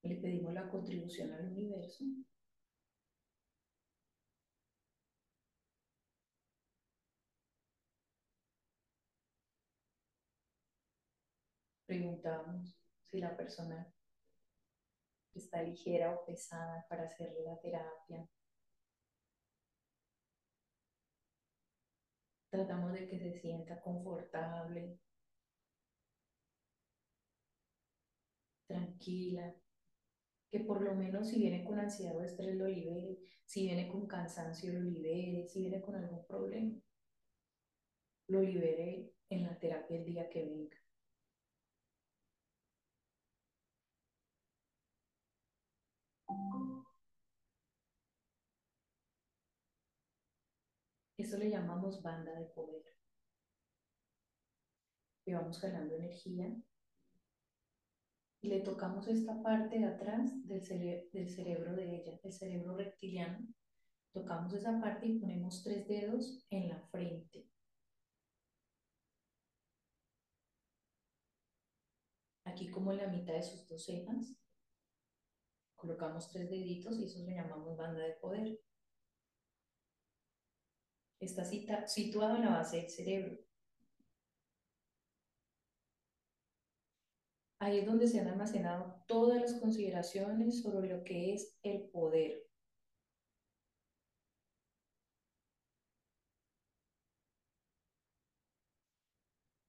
[SPEAKER 2] le pedimos la contribución al universo. Preguntamos si la persona está ligera o pesada para hacerle la terapia. Tratamos de que se sienta confortable, tranquila, que por lo menos si viene con ansiedad o estrés lo libere, si viene con cansancio lo libere, si viene con algún problema, lo libere en la terapia el día que venga. Eso le llamamos banda de poder. Le vamos jalando energía y le tocamos esta parte de atrás del, del cerebro de ella, el cerebro reptiliano. Tocamos esa parte y ponemos tres dedos en la frente. Aquí como en la mitad de sus dos cejas. Colocamos tres deditos y eso le llamamos banda de poder está situado en la base del cerebro. Ahí es donde se han almacenado todas las consideraciones sobre lo que es el poder.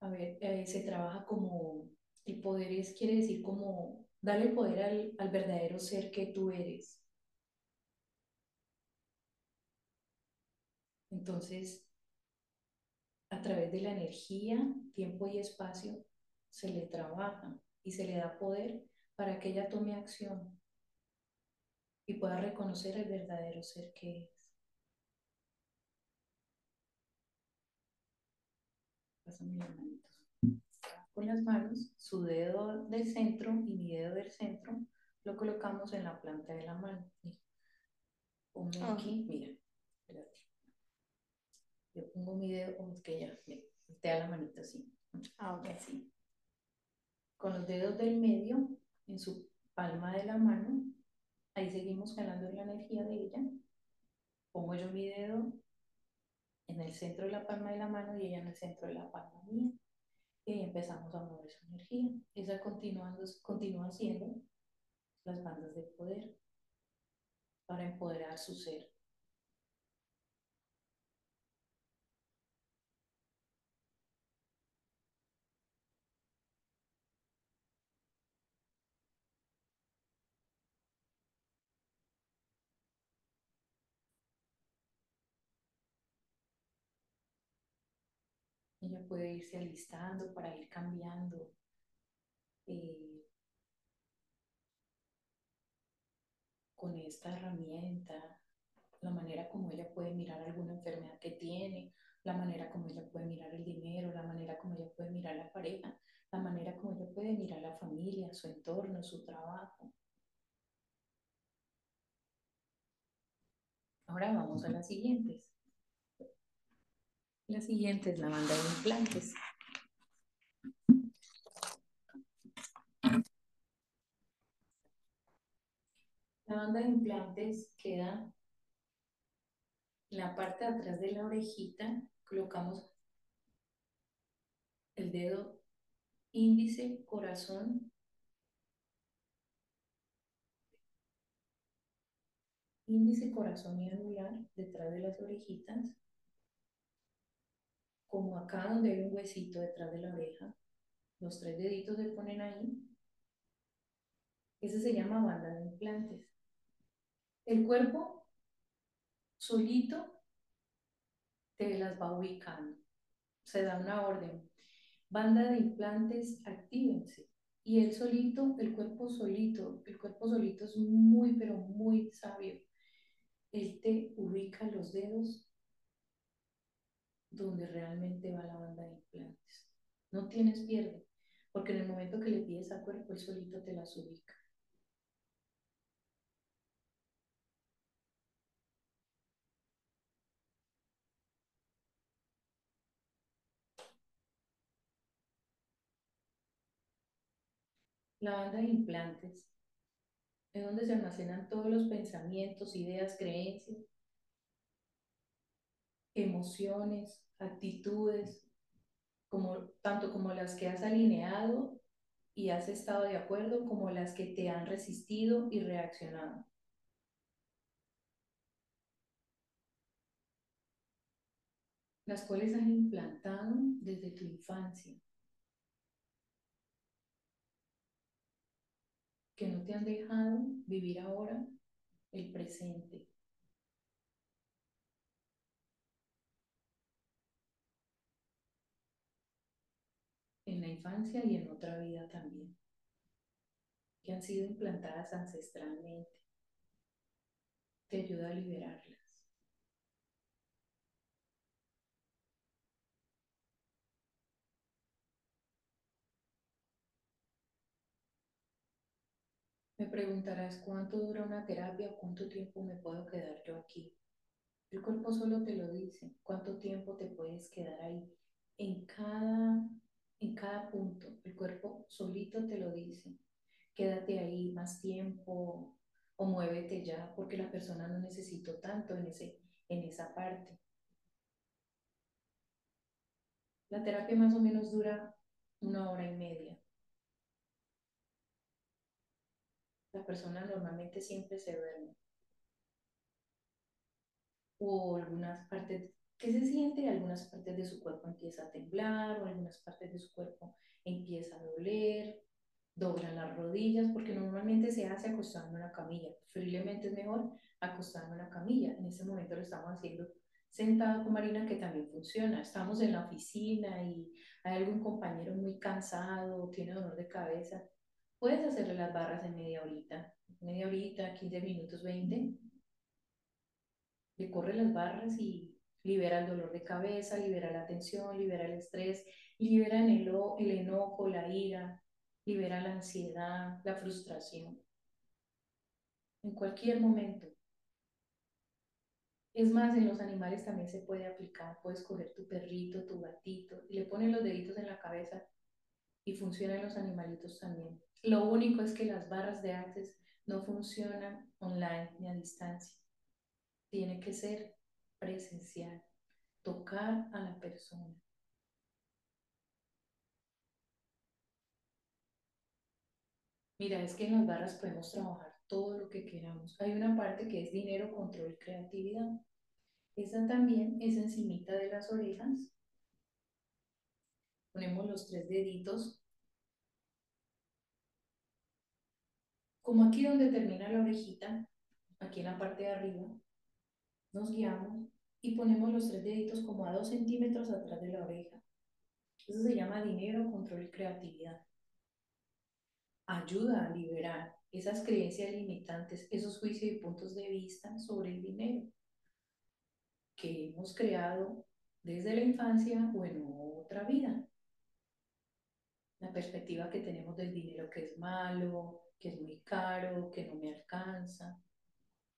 [SPEAKER 2] A ver, se trabaja como, el poder es, quiere decir como Dale poder al, al verdadero ser que tú eres. Entonces, a través de la energía, tiempo y espacio, se le trabaja y se le da poder para que ella tome acción y pueda reconocer el verdadero ser que es. Pásame las manitos. Con las manos, su dedo del centro y mi dedo del centro lo colocamos en la planta de la mano. Ponme
[SPEAKER 1] Ah.
[SPEAKER 2] aquí, mira, Yo pongo mi dedo, es que ya, mira, te da la manita así.
[SPEAKER 1] Ah, ok.
[SPEAKER 2] Así. Con los dedos del medio en su palma de la mano, ahí seguimos jalando la energía de ella. Pongo yo mi dedo en el centro de la palma de la mano y ella en el centro de la palma mía. Y ahí empezamos a mover su energía. Esa continuando, continúa siendo las bandas de poder para empoderar su ser. Puede irse alistando para ir cambiando eh, con esta herramienta, la manera como ella puede mirar alguna enfermedad que tiene, la manera como ella puede mirar el dinero, la manera como ella puede mirar la pareja, la manera como ella puede mirar la familia, su entorno, su trabajo. Ahora vamos a las siguientes. La siguiente es la banda de implantes. La banda de implantes queda en la parte de atrás de la orejita, colocamos el dedo índice, corazón, índice, corazón y anular detrás de las orejitas, como acá donde hay un huesito detrás de la oreja, los tres deditos se ponen ahí. Ese se llama banda de implantes. El cuerpo solito te las va ubicando. Se da una orden. Banda de implantes, actívense. Y él solito, el cuerpo solito, el cuerpo solito es muy, pero muy sabio. Él te ubica los dedos donde realmente va la banda de implantes. No tienes pierde, porque en el momento que le pides a cuerpo, él solito te las ubica. La banda de implantes es donde se almacenan todos los pensamientos, ideas, creencias, emociones, actitudes, como, tanto como las que has alineado y has estado de acuerdo, como las que te han resistido y reaccionado. Las cuales has implantado desde tu infancia. que no te han dejado vivir ahora el presente. En la infancia y en otra vida también, que han sido implantadas ancestralmente. Te ayuda a liberarlas. Me preguntarás cuánto dura una terapia cuánto tiempo me puedo quedar yo aquí. El cuerpo solo te lo dice, cuánto tiempo te puedes quedar ahí. En cada, en cada punto, el cuerpo solito te lo dice. Quédate ahí más tiempo o muévete ya, porque la persona no necesitó tanto en, ese, en esa parte. La terapia más o menos dura una hora y media. La persona normalmente siempre se duerme. O algunas partes, ¿qué se siente? Algunas partes de su cuerpo empieza a temblar o algunas partes de su cuerpo empieza a doler. dobla las rodillas, porque normalmente se hace acostando en la camilla. Preferiblemente es mejor acostando en la camilla. En este momento lo estamos haciendo sentado con Marina, que también funciona. Estamos en la oficina y hay algún compañero muy cansado, tiene dolor de cabeza. Puedes hacerle las barras en media horita, media horita, 15 minutos, 20. Le corre las barras y libera el dolor de cabeza, libera la tensión, libera el estrés, libera el, enojo, la ira, libera la ansiedad, la frustración. En cualquier momento. Es más, en los animales también se puede aplicar. Puedes coger tu perrito, tu gatito y le pones los deditos en la cabeza y funciona en los animalitos también. Lo único es que las barras de Access no funcionan online ni a distancia. Tiene que ser presencial, tocar a la persona. Mira, es que en las barras podemos trabajar todo lo que queramos. Hay una parte que es dinero, control, creatividad. Esa también es encimita de las orejas. Ponemos los tres deditos. Como aquí donde termina la orejita, aquí en la parte de arriba, nos guiamos y ponemos los tres deditos como a dos centímetros atrás de la oreja. Eso se llama dinero, control y creatividad. Ayuda a liberar esas creencias limitantes, esos juicios y puntos de vista sobre el dinero que hemos creado desde la infancia o en otra vida. La perspectiva que tenemos del dinero que es malo, que es muy caro, que no me alcanza.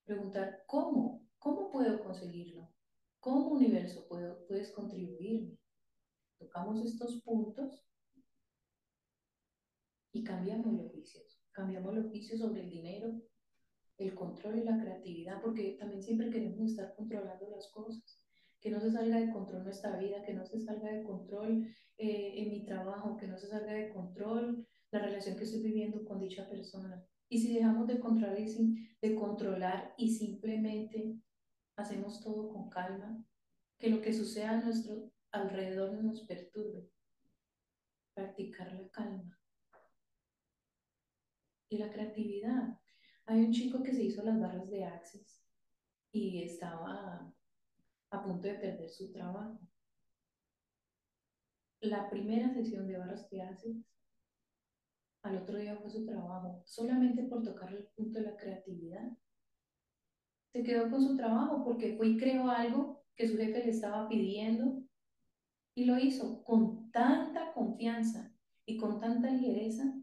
[SPEAKER 2] Preguntar, ¿cómo? ¿Cómo puedo conseguirlo? ¿Cómo universo puedo, puedes contribuirme? Tocamos estos puntos y cambiamos los juicios. Cambiamos los juicios sobre el dinero, el control y la creatividad, porque también siempre queremos estar controlando las cosas, que no se salga de control nuestra vida, que no se salga de control eh, en mi trabajo, que no se salga de control la relación que estoy viviendo con dicha persona. Y si dejamos de controlar y, de controlar y simplemente hacemos todo con calma, que lo que suceda a nuestro alrededor no nos perturbe. Practicar la calma y la creatividad. Hay un chico que se hizo las barras de Access y estaba a punto de perder su trabajo. La primera sesión de barras de Access, al otro día fue su trabajo, solamente por tocar el punto de la creatividad. Se quedó con su trabajo porque fue y creó algo que su jefe le estaba pidiendo y lo hizo con tanta confianza y con tanta ligereza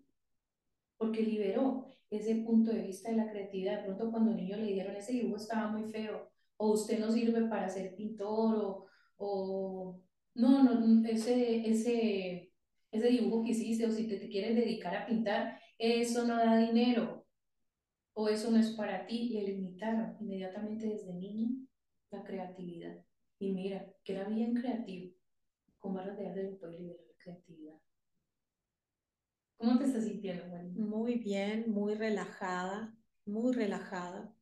[SPEAKER 2] porque liberó ese punto de vista de la creatividad. De pronto cuando niño le dieron ese dibujo estaba muy feo, o usted no sirve para ser pintor, o, o no, no, ese, ese, ese dibujo que hiciste, o si te, te quieres dedicar a pintar, eso no da dinero, o eso no es para ti, le limitaron inmediatamente desde niño la creatividad. Y mira, que era bien creativo, con barras de arte le liberar la creatividad. ¿Cómo te estás sintiendo,
[SPEAKER 1] Muy bien, muy relajada, muy relajada.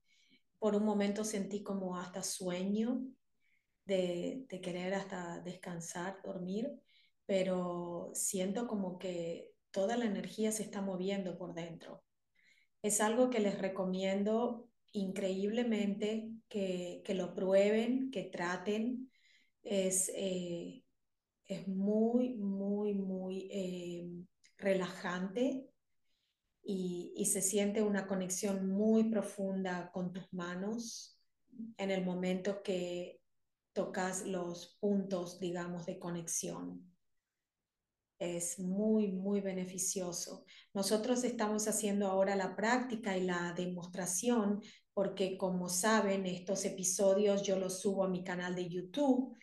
[SPEAKER 1] Por un momento sentí como hasta sueño de querer hasta descansar, dormir, pero siento como que toda la energía se está moviendo por dentro. Es algo que les recomiendo increíblemente que, que lo prueben, que traten. Es, eh, es muy, muy, muy eh, relajante y, se siente una conexión muy profunda con tus manos en el momento que tocas los puntos, digamos, de conexión. Es muy, muy beneficioso. Nosotros estamos haciendo ahora la práctica y la demostración porque, como saben, estos episodios yo los subo a mi canal de YouTube.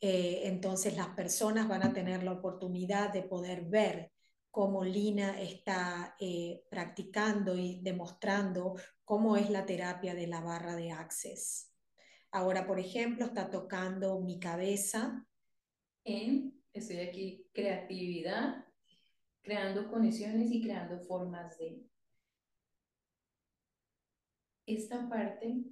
[SPEAKER 1] Eh, entonces las personas van a tener la oportunidad de poder ver cómo Lina está eh, practicando y demostrando cómo es la terapia de la barra de Access. Ahora, por ejemplo, está tocando mi cabeza
[SPEAKER 2] estoy aquí, creatividad, creando conexiones y creando formas de... Esta parte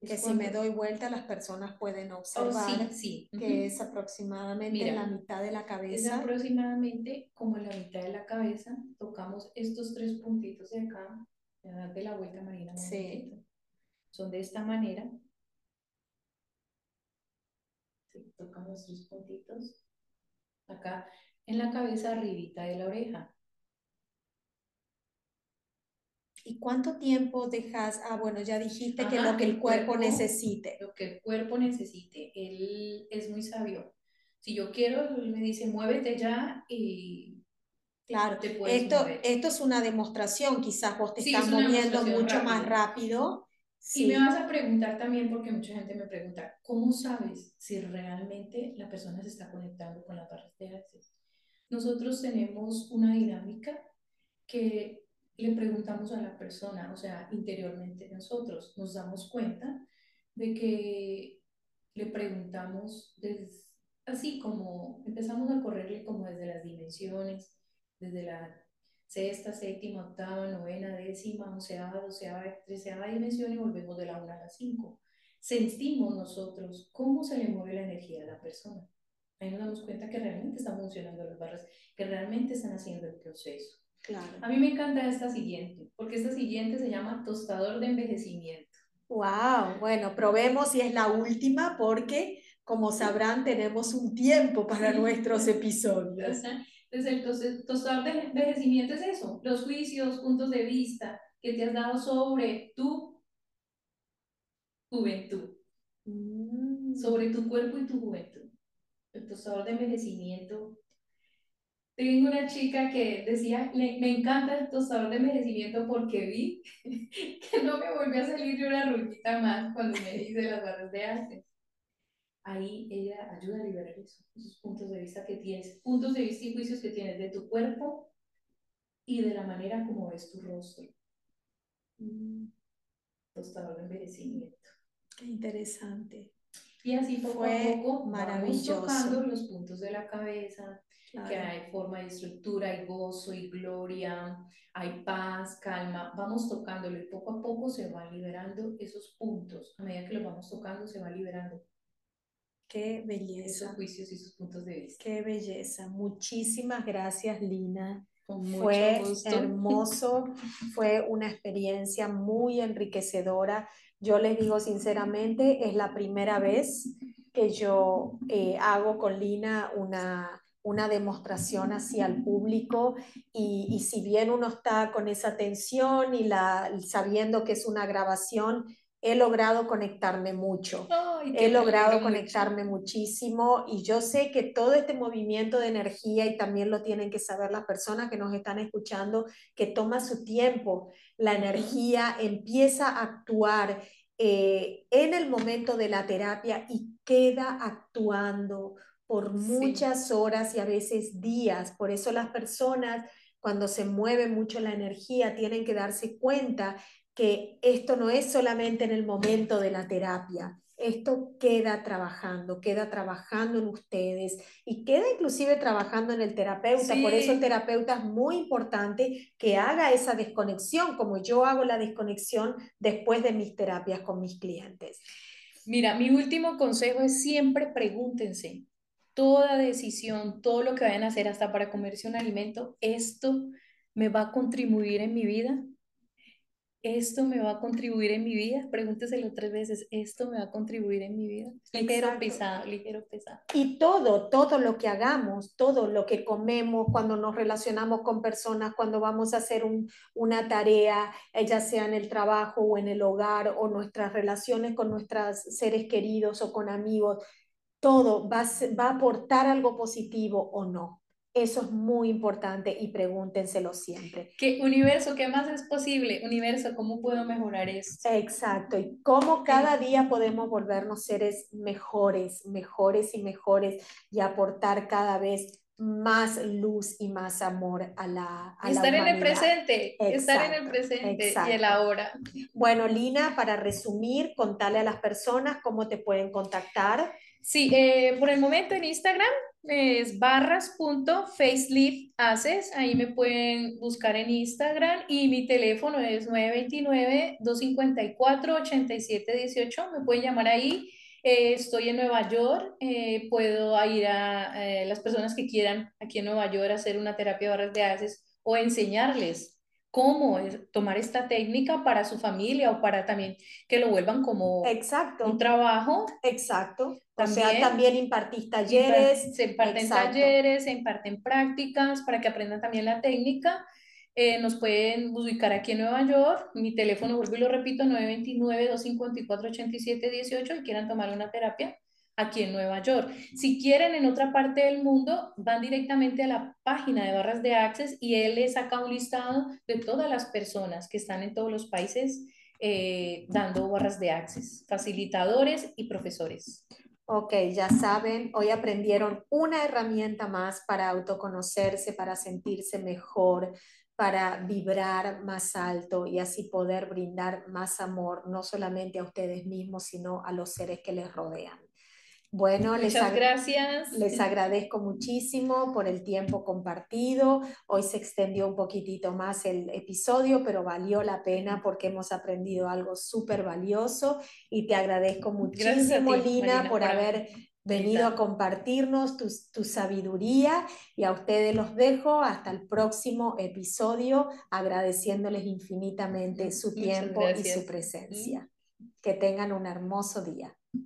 [SPEAKER 1] que si me doy vuelta las personas pueden observar
[SPEAKER 2] oh, sí, sí.
[SPEAKER 1] que es aproximadamente en la mitad de la cabeza.
[SPEAKER 2] Es aproximadamente como la mitad de la cabeza. Tocamos estos tres puntitos de acá. de la vuelta, Marina. Sí. Son de esta manera. Tocamos los tres puntitos. Acá en la cabeza arribita de la oreja.
[SPEAKER 1] ¿Y cuánto tiempo dejas? Ah, bueno, ya dijiste que lo que el, cuerpo, necesite.
[SPEAKER 2] Lo que el cuerpo necesite. Él es muy sabio. Si yo quiero, él me dice, muévete ya y
[SPEAKER 1] Claro, esto, esto es una demostración, quizás vos te estás moviendo mucho más rápido.
[SPEAKER 2] Sí. Y me vas a preguntar también, porque mucha gente me pregunta, ¿cómo sabes si realmente la persona se está conectando con las barras de acceso? Nosotros tenemos una dinámica que le preguntamos a la persona, o sea, interiormente nosotros nos damos cuenta de que le preguntamos así como empezamos a correrle como desde las dimensiones, desde la sexta, séptima, octava, novena, décima, onceava, doceava, treceava dimensión y volvemos de la una a la cinco. Sentimos nosotros cómo se le mueve la energía de la persona. Ahí nos damos cuenta que realmente están funcionando las barras, que realmente están haciendo el proceso.
[SPEAKER 1] Claro.
[SPEAKER 2] A mí me encanta esta siguiente, porque esta siguiente se llama tostador de envejecimiento.
[SPEAKER 1] Wow, bueno, probemos si es la última porque, como sabrán, tenemos un tiempo para nuestros episodios.
[SPEAKER 2] Entonces, el tostador de envejecimiento es eso, los juicios, puntos de vista que te has dado sobre tu juventud, mm. sobre tu cuerpo y tu juventud. El tostador de envejecimiento tengo una chica que decía, me encanta el tostador de envejecimiento porque vi que no me volvió a salir de una ruedita más cuando me hice las barras de arte. Ahí ella ayuda a liberar eso, esos puntos de vista que tienes, puntos de vista y juicios que tienes de tu cuerpo y de la manera como ves tu rostro. Mm. Tostador de envejecimiento.
[SPEAKER 1] Qué interesante.
[SPEAKER 2] Y así poco a poco maravilloso. vamos tocando los puntos de la cabeza, que hay forma y estructura, hay gozo y gloria, hay paz, calma, vamos tocándolo y poco a poco se van liberando esos puntos, a medida que los vamos tocando se va liberando.
[SPEAKER 1] Qué belleza.
[SPEAKER 2] Esos juicios y sus puntos de vista.
[SPEAKER 1] Qué belleza. Muchísimas gracias, Lina. fue hermoso, fue una experiencia muy enriquecedora. Yo les digo sinceramente, es la primera vez que yo eh, hago con Lina una, una demostración hacia el público y, y, si bien uno está con esa tensión y la, sabiendo que es una grabación, he logrado conectarme mucho. he logrado conectarme muchísimo y yo sé que todo este movimiento de energía y también lo tienen que saber las personas que nos están escuchando, que toma su tiempo. La energía empieza a actuar eh, en el momento de la terapia y queda actuando por muchas horas y a veces días. Por eso las personas, cuando se mueve mucho la energía, tienen que darse cuenta que esto no es solamente en el momento de la terapia, esto queda trabajando, queda trabajando en ustedes y queda inclusive trabajando en el terapeuta. Por eso el terapeuta es muy importante que haga esa desconexión, como yo hago la desconexión después de mis terapias con mis clientes.
[SPEAKER 2] Mira, mi último consejo es siempre pregúntense, toda decisión, todo lo que vayan a hacer, hasta para comerse un alimento, ¿esto me va a contribuir en mi vida? ¿Esto me va a contribuir en mi vida? Pregúnteselo tres veces, ¿esto me va a contribuir en mi vida? Ligero, pesado, ligero, pesado.
[SPEAKER 1] Y todo, todo lo que hagamos, todo lo que comemos, cuando nos relacionamos con personas, cuando vamos a hacer una tarea, eh, ya sea en el trabajo o en el hogar, o nuestras relaciones con nuestros seres queridos o con amigos, todo va va a aportar algo positivo o no. Eso es muy importante y pregúntenselo siempre.
[SPEAKER 2] ¿Qué universo, qué más es posible? Universo, ¿cómo puedo mejorar esto?
[SPEAKER 1] Exacto, y cómo cada día podemos volvernos seres mejores, mejores y mejores y aportar cada vez más luz y más amor a la a
[SPEAKER 2] Estar en el presente, estar en el presente y el ahora.
[SPEAKER 1] Bueno, Lina, para resumir, contarle a las personas cómo te pueden contactar.
[SPEAKER 2] Sí, eh, por el momento en Instagram es barras.faceliftaces, ahí me pueden buscar en Instagram y mi teléfono es 929-254-8718, me pueden llamar ahí. Eh, estoy en Nueva York, eh, puedo ir a las personas que quieran aquí en Nueva York hacer una terapia de barras de haces o enseñarles cómo tomar esta técnica para su familia o para también que lo vuelvan como
[SPEAKER 1] Exacto.
[SPEAKER 2] un trabajo.
[SPEAKER 1] Exacto. o sea, también impartís talleres.
[SPEAKER 2] Se imparten talleres, se imparten prácticas para que aprendan también la técnica. Eh, nos pueden ubicar aquí en Nueva York. Mi teléfono, vuelvo y lo repito, 929-254-8718 y quieran tomar una terapia aquí en Nueva York. Si quieren en otra parte del mundo, van directamente a la página de Barras de Access y él les saca un listado de todas las personas que están en todos los países eh, dando barras de Access, facilitadores y profesores.
[SPEAKER 1] Ok, ya saben, hoy aprendieron una herramienta más para autoconocerse, para sentirse mejor, para vibrar más alto y así poder brindar más amor, no solamente a ustedes mismos, sino a los seres que les rodean. Bueno,
[SPEAKER 2] les, gracias.
[SPEAKER 1] les agradezco muchísimo por el tiempo compartido. Hoy se extendió un poquitito más el episodio, pero valió la pena porque hemos aprendido algo súper valioso y te agradezco muchísimo, Lina, por, haber venido a compartirnos tu, tu, sabiduría y a ustedes los dejo hasta el próximo episodio agradeciéndoles infinitamente su tiempo y su presencia. Que tengan un hermoso día.